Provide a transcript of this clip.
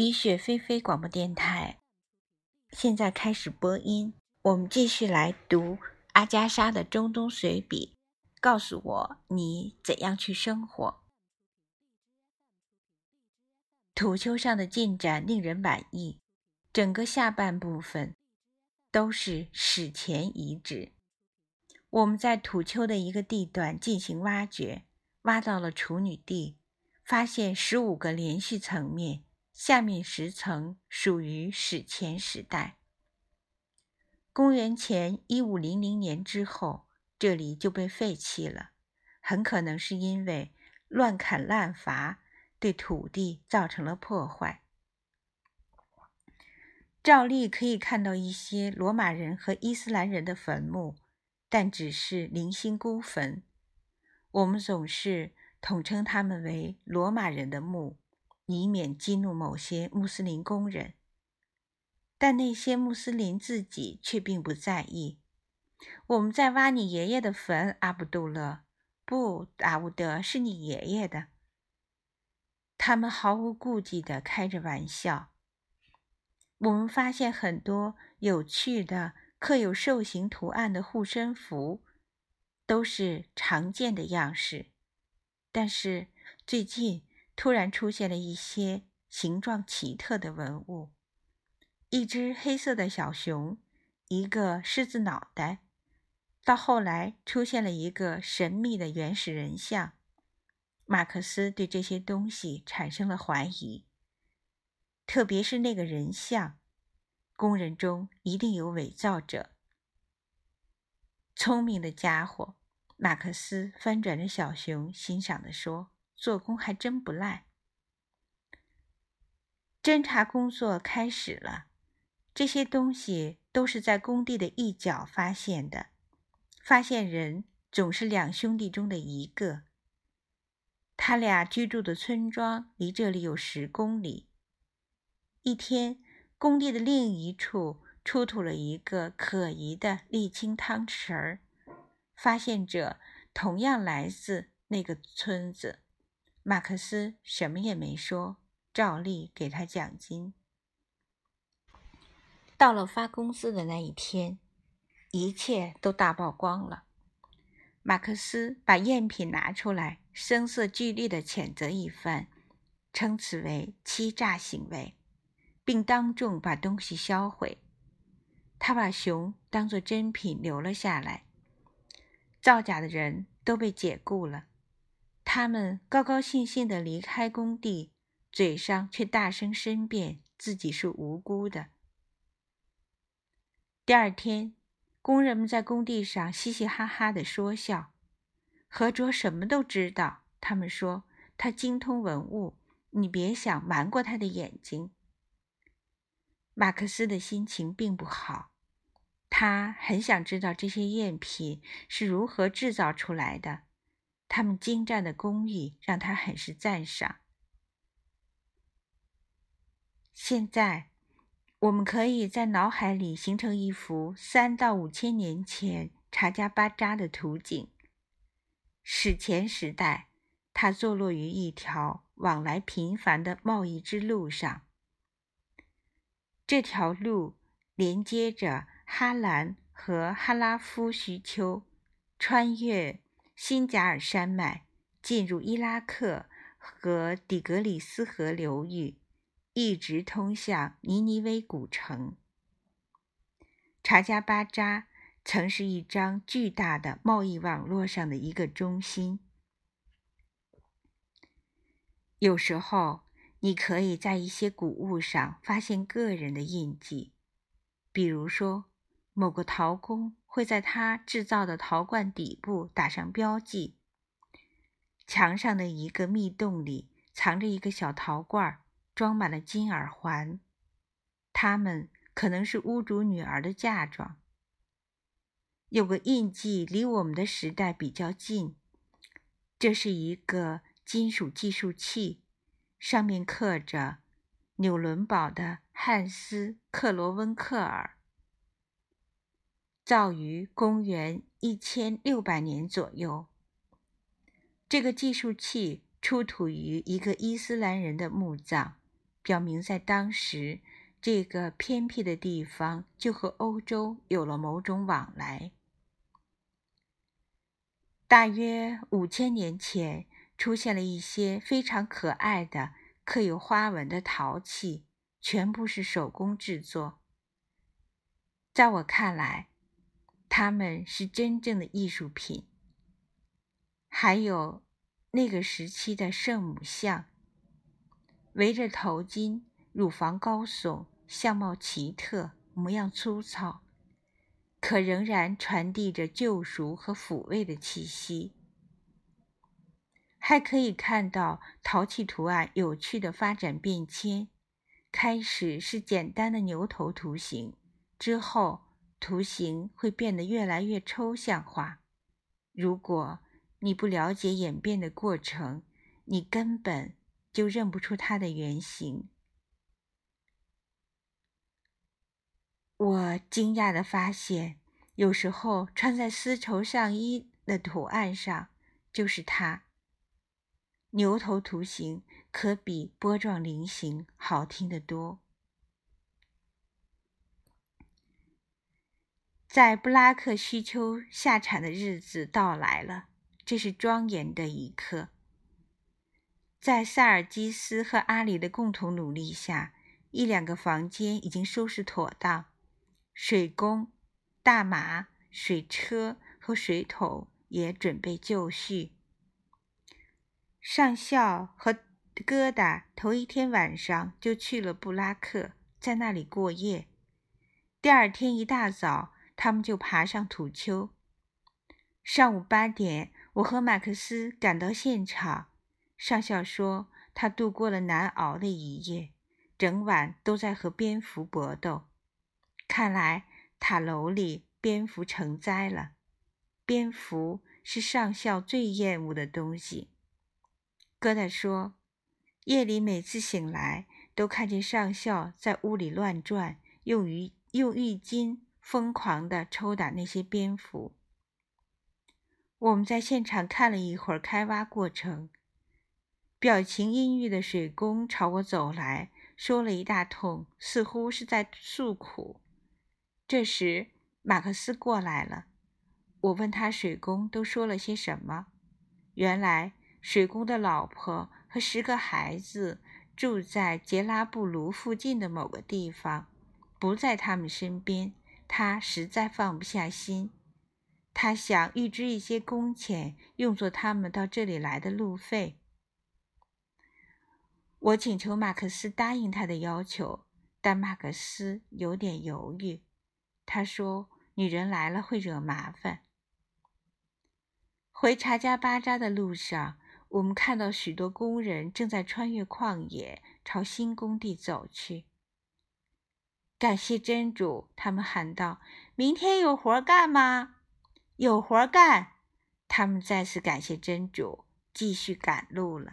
医学飞飞广播电台，现在开始播音。我们继续来读阿加莎的中东随笔。告诉我你怎样去生活。土丘上的进展令人满意，整个下半部分都是史前遗址。我们在土丘的一个地段进行挖掘，挖到了处女地，发现十五个连续层面。下面十层属于史前时代，公元前一五零零年之后，这里就被废弃了，很可能是因为乱砍滥伐对土地造成了破坏。照例可以看到一些罗马人和伊斯兰人的坟墓，但只是零星孤坟。我们总是统称他们为罗马人的墓。以免激怒某些穆斯林工人，但那些穆斯林自己却并不在意。我们在挖你爷爷的坟，阿卜杜勒。不，阿乌德是你爷爷的。他们毫无顾忌地开着玩笑。我们发现很多有趣的、刻有兽形图案的护身符，都是常见的样式。但是最近。突然出现了一些形状奇特的文物：一只黑色的小熊，一个狮子脑袋。到后来，出现了一个神秘的原始人像。马克思对这些东西产生了怀疑，特别是那个人像。工人中一定有伪造者。聪明的家伙，马克思翻转着小熊，欣赏地说。做工还真不赖。侦查工作开始了，这些东西都是在工地的一角发现的。发现人总是两兄弟中的一个。他俩居住的村庄离这里有十公里。一天，工地的另一处出土了一个可疑的沥青汤匙儿，发现者同样来自那个村子。马克思什么也没说，照例给他奖金。到了发工资的那一天，一切都大曝光了。马克思把赝品拿出来，声色俱厉地谴责一番，称此为欺诈行为，并当众把东西销毁。他把熊当作真品留了下来。造假的人都被解雇了。他们高高兴兴地离开工地，嘴上却大声申辩自己是无辜的。第二天，工人们在工地上嘻嘻哈哈地说笑。何卓什么都知道，他们说他精通文物，你别想瞒过他的眼睛。马克思的心情并不好，他很想知道这些赝品是如何制造出来的。他们精湛的工艺让他很是赞赏。现在，我们可以在脑海里形成一幅三到五千年前查加巴扎的图景。史前时代，它坐落于一条往来频繁的贸易之路上。这条路连接着哈兰和哈拉夫须丘，穿越。新贾尔山脉进入伊拉克和底格里斯河流域，一直通向尼尼微古城。查加巴扎曾是一张巨大的贸易网络上的一个中心。有时候，你可以在一些古物上发现个人的印记，比如说某个陶工。会在他制造的陶罐底部打上标记。墙上的一个密洞里藏着一个小陶罐，装满了金耳环，它们可能是屋主女儿的嫁妆。有个印记离我们的时代比较近，这是一个金属计数器，上面刻着纽伦堡的汉斯·克罗温克尔。造于公元一千六百年左右。这个计数器出土于一个伊斯兰人的墓葬，表明在当时这个偏僻的地方就和欧洲有了某种往来。大约五千年前，出现了一些非常可爱的刻有花纹的陶器，全部是手工制作。在我看来，他们是真正的艺术品。还有那个时期的圣母像，围着头巾，乳房高耸，相貌奇特，模样粗糙。可仍然传递着救赎和抚慰的气息。还可以看到陶器图案有趣的发展变迁，开始是简单的牛头图形，之后图形会变得越来越抽象化。如果你不了解演变的过程，你根本就认不出它的原型。我惊讶地发现，有时候穿在丝绸上衣的图案上就是它。牛头图形可比波状菱形好听得多。在布拉克须丘下产的日子到来了，这是庄严的一刻。在塞尔基斯和阿里的共同努力下，一两个房间已经收拾妥当。水工、大马、水车和水桶也准备就绪。上校和疙瘩头一天晚上就去了布拉克，在那里过夜。第二天一大早，他们就爬上土丘。上午八点，我和马克思赶到现场。上校说，他度过了难熬的一夜，整晚都在和蝙蝠搏斗。看来塔楼里蝙蝠成灾了。蝙蝠是上校最厌恶的东西。疙瘩说，夜里每次醒来都看见上校在屋里乱转，用浴用浴巾疯狂地抽打那些蝙蝠。我们在现场看了一会儿开挖过程，表情阴郁的水工朝我走来说了一大通，似乎是在诉苦。这时，马克思过来了。我问他水工都说了些什么。原来，水工的老婆和十个孩子住在杰拉布卢附近的某个地方，不在他们身边。他实在放不下心。他想预支一些工钱，用作他们到这里来的路费。我请求马克思答应他的要求，但马克思有点犹豫。他说：“女人来了会惹麻烦。”回查加巴扎的路上，我们看到许多工人正在穿越旷野，朝新工地走去。感谢真主，他们喊道：“明天有活干吗？”“有活干。”他们再次感谢真主，继续赶路了。